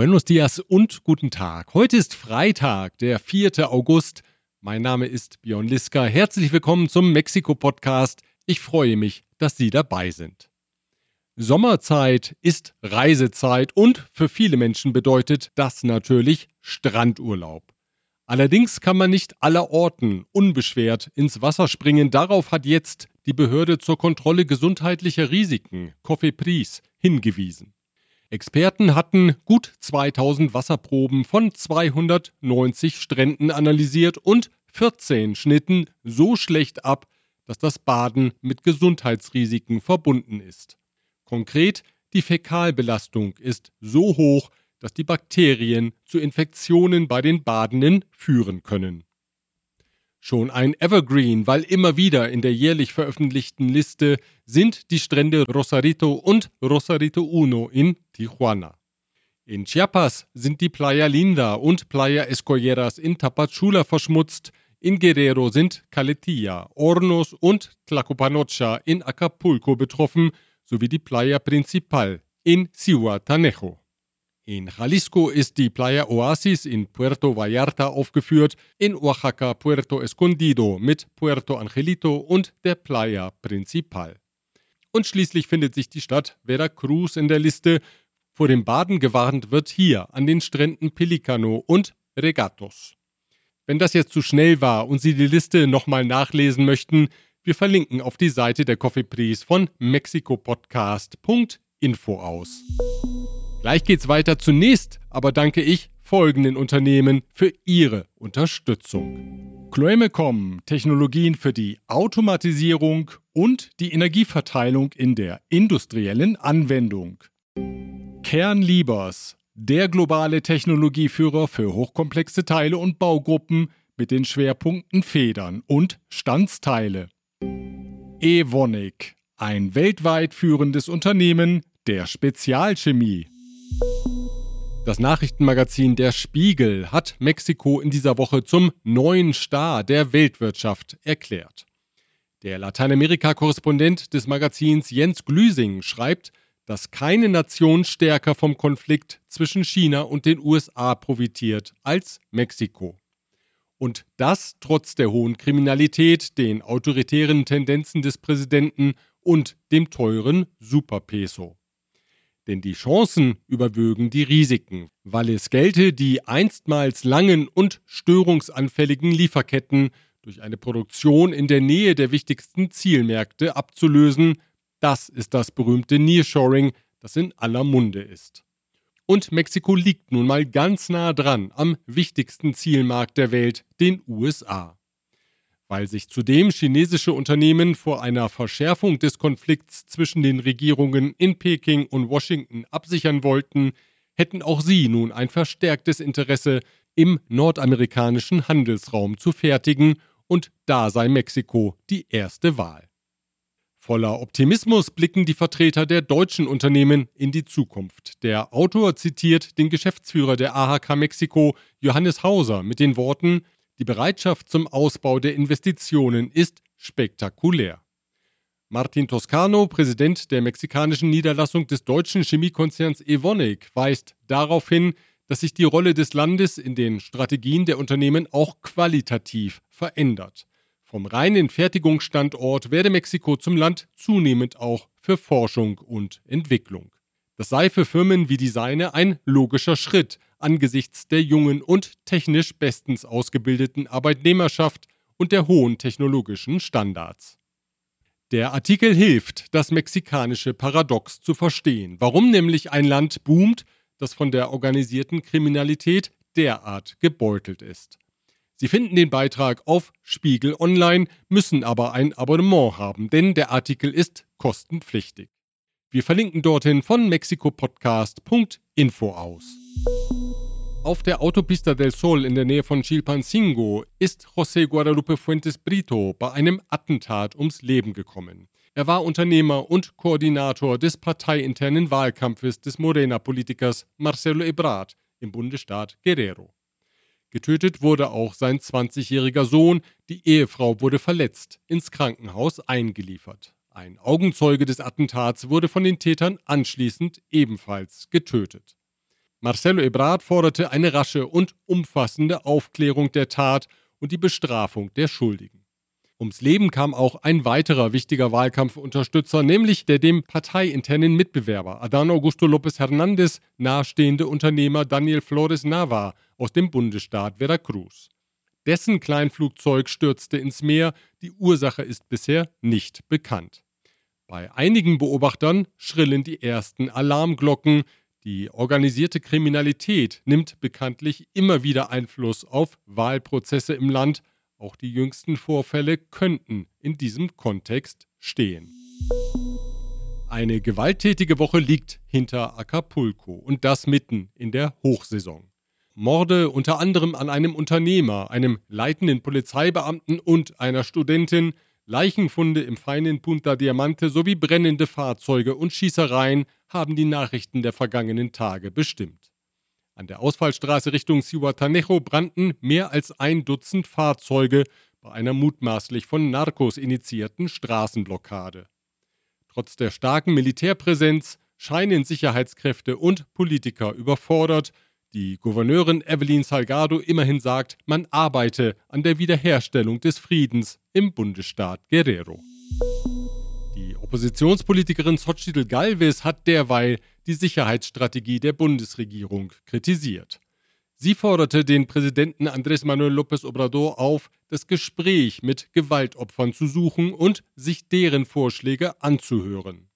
Buenos dias und guten Tag. Heute ist Freitag, der 4. August. Mein Name ist Björn Liska. Herzlich willkommen zum Mexiko-Podcast. Ich freue mich, dass Sie dabei sind. Sommerzeit ist Reisezeit und für viele Menschen bedeutet das natürlich Strandurlaub. Allerdings kann man nicht allerorten unbeschwert ins Wasser springen. Darauf hat jetzt die Behörde zur Kontrolle gesundheitlicher Risiken, COFEPRIS, hingewiesen. Experten hatten gut 2000 Wasserproben von 290 Stränden analysiert und 14 schnitten so schlecht ab, dass das Baden mit Gesundheitsrisiken verbunden ist. Konkret, die Fäkalbelastung ist so hoch, dass die Bakterien zu Infektionen bei den Badenden führen können. Schon ein Evergreen, weil immer wieder in der jährlich veröffentlichten Liste sind die Strände Rosarito und Rosarito Uno in Tijuana. In Chiapas sind die Playa Linda und Playa Escolleras in Tapachula verschmutzt, in Guerrero sind Caletilla, Hornos und Tlacopanocha in Acapulco betroffen, sowie die Playa Principal in Cihuatanejo. In Jalisco ist die Playa Oasis in Puerto Vallarta aufgeführt, in Oaxaca Puerto Escondido mit Puerto Angelito und der Playa Principal. Und schließlich findet sich die Stadt Veracruz in der Liste. Vor dem Baden gewarnt wird hier an den Stränden Pelicano und Regatos. Wenn das jetzt zu schnell war und Sie die Liste nochmal nachlesen möchten, wir verlinken auf die Seite der Coffee Pries von mexikopodcast.info aus. Gleich geht's weiter. Zunächst aber danke ich folgenden Unternehmen für ihre Unterstützung. Chloemecom, Technologien für die Automatisierung und die Energieverteilung in der industriellen Anwendung. Kernliebers, der globale Technologieführer für hochkomplexe Teile und Baugruppen mit den Schwerpunkten Federn und Standsteile. Evonik, ein weltweit führendes Unternehmen der Spezialchemie. Das Nachrichtenmagazin Der Spiegel hat Mexiko in dieser Woche zum neuen Star der Weltwirtschaft erklärt. Der Lateinamerika-Korrespondent des Magazins Jens Glüsing schreibt, dass keine Nation stärker vom Konflikt zwischen China und den USA profitiert als Mexiko. Und das trotz der hohen Kriminalität, den autoritären Tendenzen des Präsidenten und dem teuren Superpeso. Denn die Chancen überwögen die Risiken, weil es gelte, die einstmals langen und störungsanfälligen Lieferketten durch eine Produktion in der Nähe der wichtigsten Zielmärkte abzulösen. Das ist das berühmte Nearshoring, das in aller Munde ist. Und Mexiko liegt nun mal ganz nah dran am wichtigsten Zielmarkt der Welt, den USA. Weil sich zudem chinesische Unternehmen vor einer Verschärfung des Konflikts zwischen den Regierungen in Peking und Washington absichern wollten, hätten auch sie nun ein verstärktes Interesse, im nordamerikanischen Handelsraum zu fertigen, und da sei Mexiko die erste Wahl. Voller Optimismus blicken die Vertreter der deutschen Unternehmen in die Zukunft. Der Autor zitiert den Geschäftsführer der AHK Mexiko, Johannes Hauser, mit den Worten die Bereitschaft zum Ausbau der Investitionen ist spektakulär. Martin Toscano, Präsident der mexikanischen Niederlassung des deutschen Chemiekonzerns Evonik, weist darauf hin, dass sich die Rolle des Landes in den Strategien der Unternehmen auch qualitativ verändert. Vom reinen Fertigungsstandort werde Mexiko zum Land zunehmend auch für Forschung und Entwicklung. Das sei für Firmen wie die seine ein logischer Schritt, angesichts der jungen und technisch bestens ausgebildeten Arbeitnehmerschaft und der hohen technologischen Standards. Der Artikel hilft, das mexikanische Paradox zu verstehen, warum nämlich ein Land boomt, das von der organisierten Kriminalität derart gebeutelt ist. Sie finden den Beitrag auf Spiegel Online, müssen aber ein Abonnement haben, denn der Artikel ist kostenpflichtig. Wir verlinken dorthin von mexikopodcast.info aus. Auf der Autopista del Sol in der Nähe von Chilpancingo ist José Guadalupe Fuentes Brito bei einem Attentat ums Leben gekommen. Er war Unternehmer und Koordinator des parteiinternen Wahlkampfes des Morena-Politikers Marcelo Ebrard im Bundesstaat Guerrero. Getötet wurde auch sein 20-jähriger Sohn, die Ehefrau wurde verletzt, ins Krankenhaus eingeliefert. Ein Augenzeuge des Attentats wurde von den Tätern anschließend ebenfalls getötet. Marcelo Ebrard forderte eine rasche und umfassende Aufklärung der Tat und die Bestrafung der Schuldigen. Ums Leben kam auch ein weiterer wichtiger Wahlkampfunterstützer, nämlich der dem parteiinternen Mitbewerber Adán Augusto López Hernández nahestehende Unternehmer Daniel Flores Nava aus dem Bundesstaat Veracruz. Dessen Kleinflugzeug stürzte ins Meer, die Ursache ist bisher nicht bekannt. Bei einigen Beobachtern schrillen die ersten Alarmglocken, die organisierte Kriminalität nimmt bekanntlich immer wieder Einfluss auf Wahlprozesse im Land auch die jüngsten Vorfälle könnten in diesem Kontext stehen. Eine gewalttätige Woche liegt hinter Acapulco und das mitten in der Hochsaison. Morde unter anderem an einem Unternehmer, einem leitenden Polizeibeamten und einer Studentin, Leichenfunde im feinen Punta Diamante sowie brennende Fahrzeuge und Schießereien haben die Nachrichten der vergangenen Tage bestimmt. An der Ausfallstraße Richtung Cihuatanejo brannten mehr als ein Dutzend Fahrzeuge bei einer mutmaßlich von Narcos initiierten Straßenblockade. Trotz der starken Militärpräsenz scheinen Sicherheitskräfte und Politiker überfordert. Die Gouverneurin Evelyn Salgado immerhin sagt, man arbeite an der Wiederherstellung des Friedens im Bundesstaat Guerrero. Oppositionspolitikerin Xochitl Galvez hat derweil die Sicherheitsstrategie der Bundesregierung kritisiert. Sie forderte den Präsidenten Andrés Manuel López Obrador auf, das Gespräch mit Gewaltopfern zu suchen und sich deren Vorschläge anzuhören.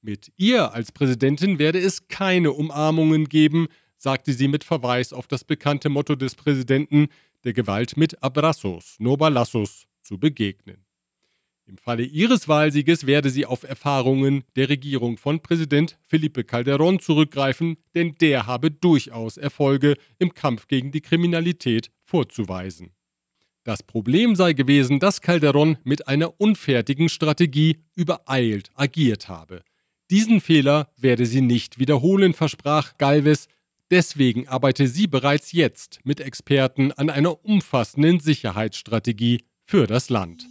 Mit ihr als Präsidentin werde es keine Umarmungen geben, sagte sie mit Verweis auf das bekannte Motto des Präsidenten, der Gewalt mit Abrazos, no balazos zu begegnen. Im Falle ihres Wahlsieges werde sie auf Erfahrungen der Regierung von Präsident Felipe Calderón zurückgreifen, denn der habe durchaus Erfolge im Kampf gegen die Kriminalität vorzuweisen. Das Problem sei gewesen, dass Calderón mit einer unfertigen Strategie übereilt agiert habe. Diesen Fehler werde sie nicht wiederholen, versprach Galvez. Deswegen arbeite sie bereits jetzt mit Experten an einer umfassenden Sicherheitsstrategie für das Land.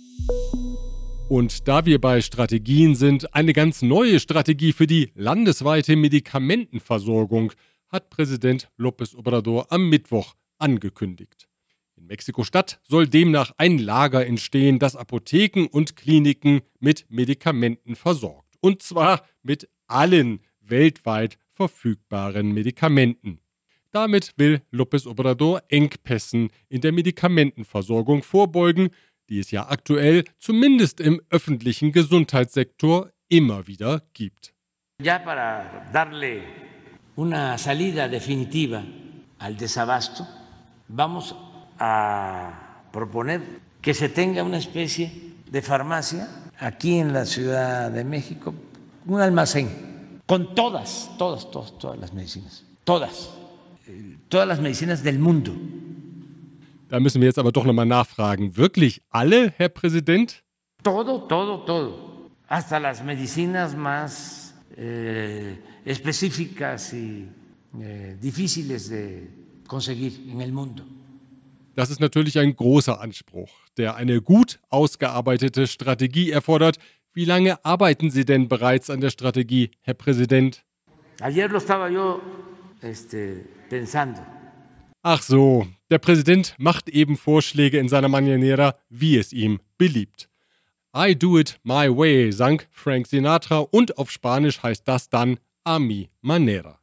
Und da wir bei Strategien sind, eine ganz neue Strategie für die landesweite Medikamentenversorgung hat Präsident López Obrador am Mittwoch angekündigt. In Mexiko-Stadt soll demnach ein Lager entstehen, das Apotheken und Kliniken mit Medikamenten versorgt. Und zwar mit allen weltweit verfügbaren Medikamenten. Damit will López Obrador Engpässen in der Medikamentenversorgung vorbeugen, die es ja aktuell zumindest im öffentlichen Gesundheitssektor immer wieder gibt. Ya para darle una salida definitiva al desabasto, vamos a proponer que se tenga una especie de farmacia aquí en la Ciudad de México, un almacén con todas, todas, todas, todas las medicinas, todas, eh, todas las medicinas del mundo. Da müssen wir jetzt aber doch nochmal nachfragen. Wirklich alle, Herr Präsident? Todo, todo, todo. Hasta las medicinas más eh, específicas y eh, difíciles de conseguir en el mundo. Das ist natürlich ein großer Anspruch, der eine gut ausgearbeitete Strategie erfordert. Wie lange arbeiten Sie denn bereits an der Strategie, Herr Präsident? Ayer lo estaba yo este, pensando. Ach so, der Präsident macht eben Vorschläge in seiner Mañanera, wie es ihm beliebt. I do it my way, sang Frank Sinatra und auf Spanisch heißt das dann a mi manera.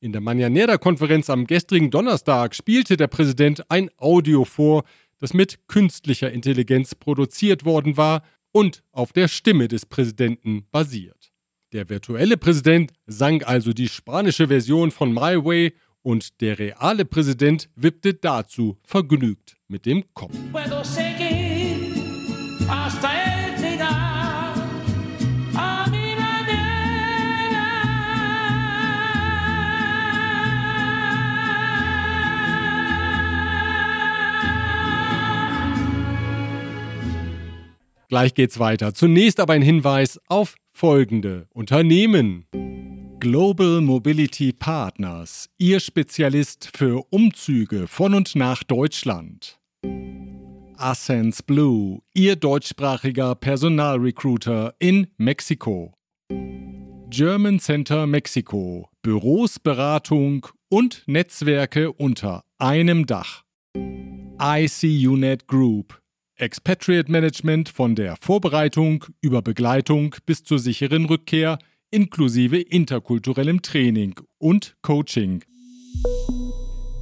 In der Mañanera-Konferenz am gestrigen Donnerstag spielte der Präsident ein Audio vor, das mit künstlicher Intelligenz produziert worden war und auf der Stimme des Präsidenten basiert. Der virtuelle Präsident sang also die spanische Version von My Way und der reale Präsident wippte dazu vergnügt mit dem Kopf. Gleich geht's weiter. Zunächst aber ein Hinweis auf folgende Unternehmen. Global Mobility Partners, Ihr Spezialist für Umzüge von und nach Deutschland. Ascens Blue, Ihr deutschsprachiger Personalrecruiter in Mexiko. German Center Mexiko, Büros, Beratung und Netzwerke unter einem Dach. ICUNet Group. Expatriate Management von der Vorbereitung über Begleitung bis zur sicheren Rückkehr inklusive interkulturellem Training und Coaching.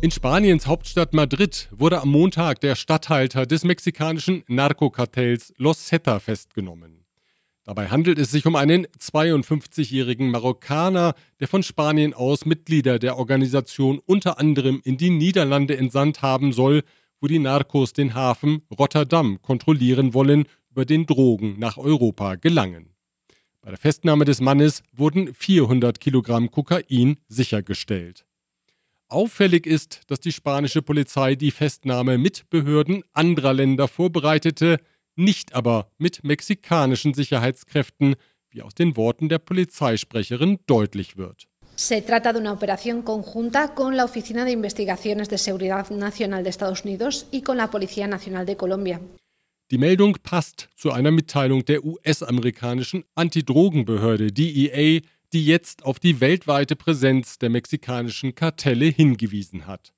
In Spaniens Hauptstadt Madrid wurde am Montag der Statthalter des mexikanischen Narkokartells Los Zeta festgenommen. Dabei handelt es sich um einen 52-jährigen Marokkaner, der von Spanien aus Mitglieder der Organisation unter anderem in die Niederlande entsandt haben soll, wo die Narcos den Hafen Rotterdam kontrollieren wollen, über den Drogen nach Europa gelangen. Bei der Festnahme des Mannes wurden 400 Kilogramm Kokain sichergestellt. Auffällig ist, dass die spanische Polizei die Festnahme mit Behörden anderer Länder vorbereitete, nicht aber mit mexikanischen Sicherheitskräften, wie aus den Worten der Polizeisprecherin deutlich wird. Se trata de una operación conjunta con la Oficina de Investigaciones de Seguridad Nacional de Estados Unidos y con la Policía Nacional de Colombia. Die Meldung passt zu einer Mitteilung der US-amerikanischen Antidrogenbehörde DEA, die jetzt auf die weltweite Präsenz der mexikanischen Kartelle hingewiesen hat.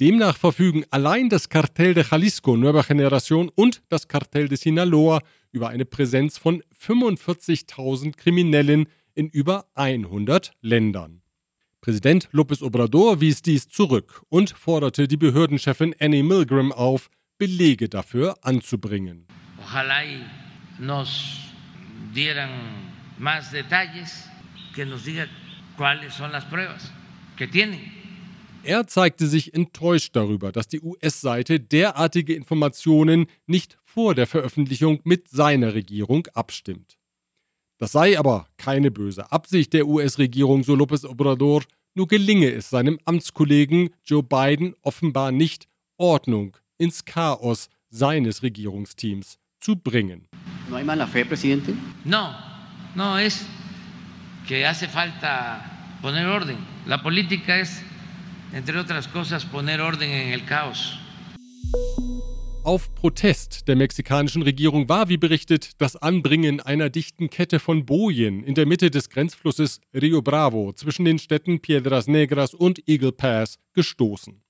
Demnach verfügen allein das Kartell de Jalisco Nueva Generación und das Kartell de Sinaloa über eine Präsenz von 45.000 Kriminellen in über 100 Ländern. Präsident López Obrador wies dies zurück und forderte die Behördenchefin Annie Milgram auf, Belege dafür anzubringen. Ojalá nos dieran más detalles que nos diga cuáles son las pruebas que tienen. Er zeigte sich enttäuscht darüber, dass die US-Seite derartige Informationen nicht vor der Veröffentlichung mit seiner Regierung abstimmt. Das sei aber keine böse Absicht der US-Regierung, so López Obrador, nur gelinge es seinem Amtskollegen Joe Biden offenbar nicht, Ordnung ins Chaos seines Regierungsteams zu bringen. No hay mala fe, presidente? No, no es que hace falta poner orden. La política es, entre otras cosas, poner orden en el caos. Auf Protest der mexikanischen Regierung war, wie berichtet, das Anbringen einer dichten Kette von Bojen in der Mitte des Grenzflusses Rio Bravo zwischen den Städten Piedras Negras und Eagle Pass gestoßen.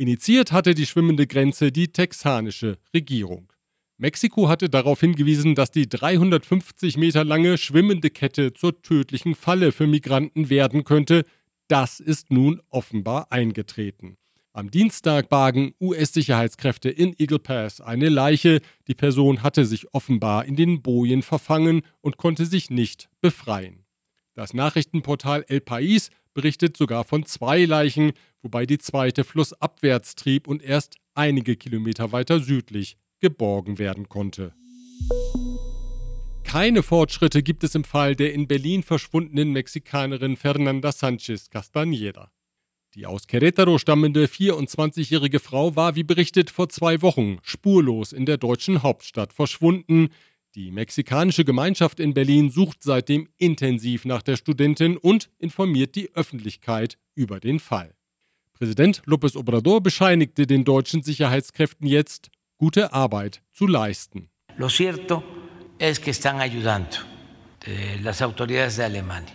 Initiiert hatte die schwimmende Grenze die texanische Regierung. Mexiko hatte darauf hingewiesen, dass die 350 Meter lange schwimmende Kette zur tödlichen Falle für Migranten werden könnte. Das ist nun offenbar eingetreten. Am Dienstag bargen US-Sicherheitskräfte in Eagle Pass eine Leiche. Die Person hatte sich offenbar in den Bojen verfangen und konnte sich nicht befreien. Das Nachrichtenportal El País berichtet sogar von zwei Leichen, wobei die zweite flussabwärts trieb und erst einige Kilometer weiter südlich geborgen werden konnte. Keine Fortschritte gibt es im Fall der in Berlin verschwundenen Mexikanerin Fernanda Sanchez Castañeda. Die aus Querétaro stammende 24-jährige Frau war, wie berichtet, vor zwei Wochen spurlos in der deutschen Hauptstadt verschwunden. Die mexikanische Gemeinschaft in Berlin sucht seitdem intensiv nach der Studentin und informiert die Öffentlichkeit über den Fall. Präsident López Obrador bescheinigte den deutschen Sicherheitskräften jetzt, gute Arbeit zu leisten. Lo cierto es que están ayudando eh, las autoridades de Alemania.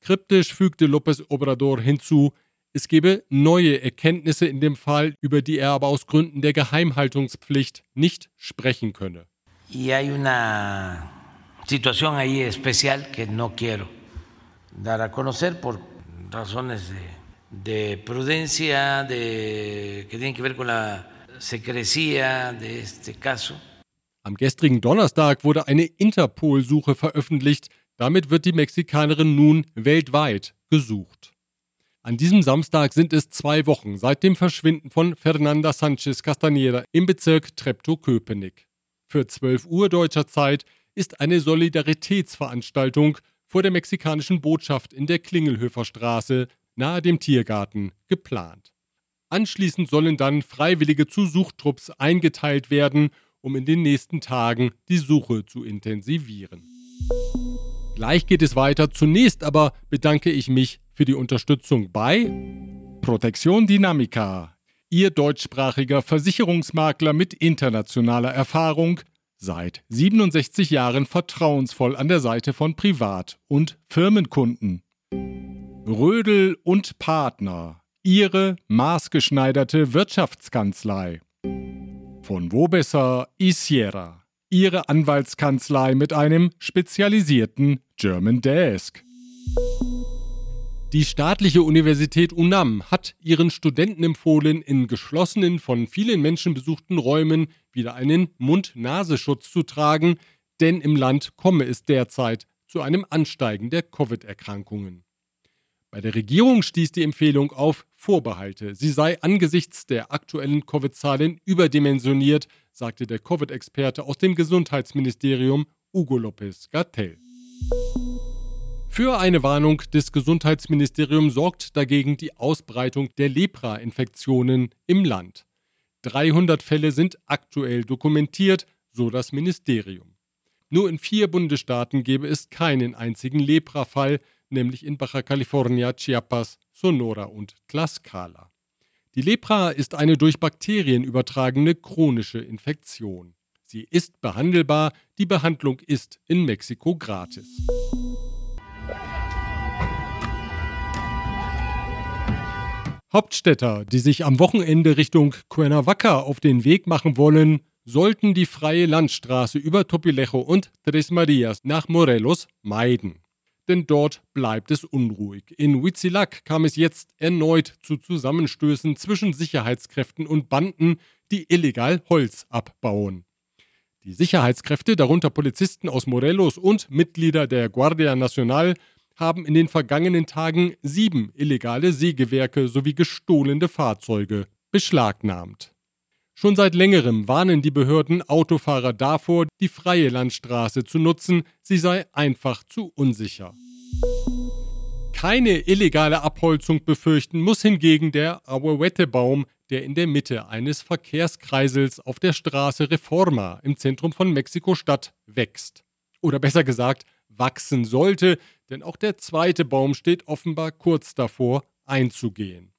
Kryptisch fügte López Obrador hinzu, es gebe neue Erkenntnisse in dem Fall, über die er aber aus Gründen der Geheimhaltungspflicht nicht sprechen könne. Y hay una situación ahí especial que no quiero dar a conocer por razones de, de prudencia, de, que tienen que ver con la secrecía de este caso. Am gestrigen Donnerstag wurde eine Interpol-Suche veröffentlicht. Damit wird die Mexikanerin nun weltweit gesucht. An diesem Samstag sind es zwei Wochen seit dem Verschwinden von Fernanda Sanchez Castaneda im Bezirk Treptow-Köpenick. Für 12 Uhr deutscher Zeit ist eine Solidaritätsveranstaltung vor der mexikanischen Botschaft in der Klingelhöfer Straße nahe dem Tiergarten geplant. Anschließend sollen dann Freiwillige zu Suchtrupps eingeteilt werden, um in den nächsten Tagen die Suche zu intensivieren. Gleich geht es weiter. Zunächst aber bedanke ich mich für die Unterstützung bei Protection Dynamica, Ihr deutschsprachiger Versicherungsmakler mit internationaler Erfahrung, seit 67 Jahren vertrauensvoll an der Seite von Privat- und Firmenkunden. Rödel und Partner, ihre maßgeschneiderte Wirtschaftskanzlei. Von wo besser Isiera, ihre Anwaltskanzlei mit einem spezialisierten German Desk. Die staatliche Universität UNAM hat ihren Studenten empfohlen, in geschlossenen, von vielen Menschen besuchten Räumen wieder einen Mund-Nasenschutz zu tragen, denn im Land komme es derzeit zu einem Ansteigen der Covid-Erkrankungen. Bei der Regierung stieß die Empfehlung auf Vorbehalte. Sie sei angesichts der aktuellen Covid-Zahlen überdimensioniert, sagte der Covid-Experte aus dem Gesundheitsministerium Hugo López Gatell. Für eine Warnung des Gesundheitsministeriums sorgt dagegen die Ausbreitung der Lepra-Infektionen im Land. 300 Fälle sind aktuell dokumentiert, so das Ministerium. Nur in vier Bundesstaaten gäbe es keinen einzigen Lepra-Fall, nämlich in Baja California, Chiapas, Sonora und Tlaxcala. Die Lepra ist eine durch Bakterien übertragene chronische Infektion. Sie ist behandelbar, die Behandlung ist in Mexiko gratis. Hauptstädter, die sich am Wochenende Richtung Cuernavaca auf den Weg machen wollen, sollten die freie Landstraße über Topilejo und Tres Marias nach Morelos meiden denn dort bleibt es unruhig. In Huitzilac kam es jetzt erneut zu Zusammenstößen zwischen Sicherheitskräften und Banden, die illegal Holz abbauen. Die Sicherheitskräfte, darunter Polizisten aus Morelos und Mitglieder der Guardia Nacional, haben in den vergangenen Tagen sieben illegale Sägewerke sowie gestohlene Fahrzeuge beschlagnahmt. Schon seit längerem warnen die Behörden Autofahrer davor, die freie Landstraße zu nutzen, sie sei einfach zu unsicher. Keine illegale Abholzung befürchten muss hingegen der Ahuehuete-Baum, der in der Mitte eines Verkehrskreisels auf der Straße Reforma im Zentrum von Mexiko-Stadt wächst. Oder besser gesagt, wachsen sollte, denn auch der zweite Baum steht offenbar kurz davor, einzugehen.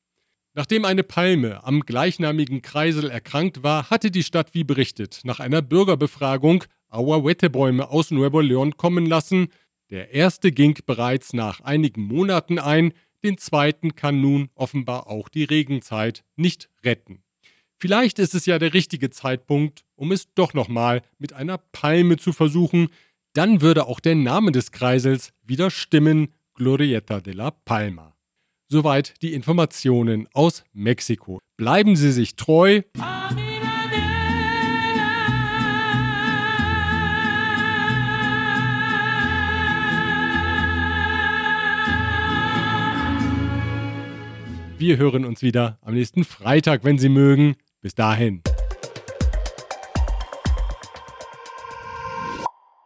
Nachdem eine Palme am gleichnamigen Kreisel erkrankt war, hatte die Stadt wie berichtet nach einer Bürgerbefragung Ahuehuete-Bäume aus Nuevo León kommen lassen. Der erste ging bereits nach einigen Monaten ein, den zweiten kann nun offenbar auch die Regenzeit nicht retten. Vielleicht ist es ja der richtige Zeitpunkt, um es doch nochmal mit einer Palme zu versuchen, dann würde auch der Name des Kreisels wieder stimmen, Glorieta de la Palma. Soweit die Informationen aus Mexiko. Bleiben Sie sich treu. Wir hören uns wieder am nächsten Freitag, wenn Sie mögen. Bis dahin.